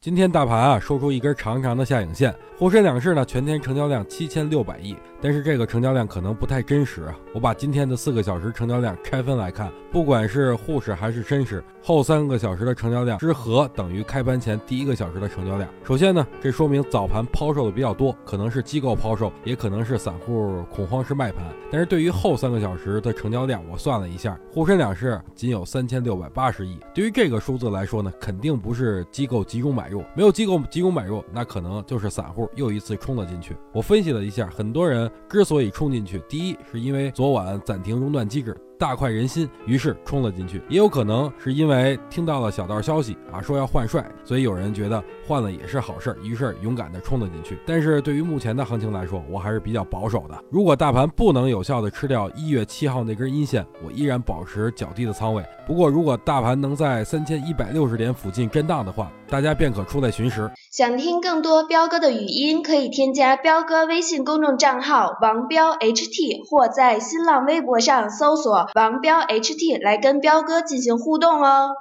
今天大盘啊收出一根长长的下影线，沪深两市呢全天成交量七千六百亿，但是这个成交量可能不太真实啊。我把今天的四个小时成交量拆分来看，不管是沪市还是深市，后三个小时的成交量之和等于开盘前第一个小时的成交量。首先呢，这说明早盘抛售的比较多，可能是机构抛售，也可能是散户恐慌式卖盘。但是对于后三个小时的成交量，我算了一下，沪深两市仅有三千六百八十亿。对于这个数字来说呢，肯定不是机构集中买没有机构集中买入，那可能就是散户又一次冲了进去。我分析了一下，很多人之所以冲进去，第一是因为昨晚暂停熔断机制。大快人心，于是冲了进去。也有可能是因为听到了小道消息啊，说要换帅，所以有人觉得换了也是好事，于是勇敢的冲了进去。但是对于目前的行情来说，我还是比较保守的。如果大盘不能有效的吃掉一月七号那根阴线，我依然保持较低的仓位。不过如果大盘能在三千一百六十点附近震荡的话，大家便可出来寻食。想听更多彪哥的语音，可以添加彪哥微信公众账号王彪 HT，或在新浪微博上搜索。王彪 HT 来跟彪哥进行互动哦。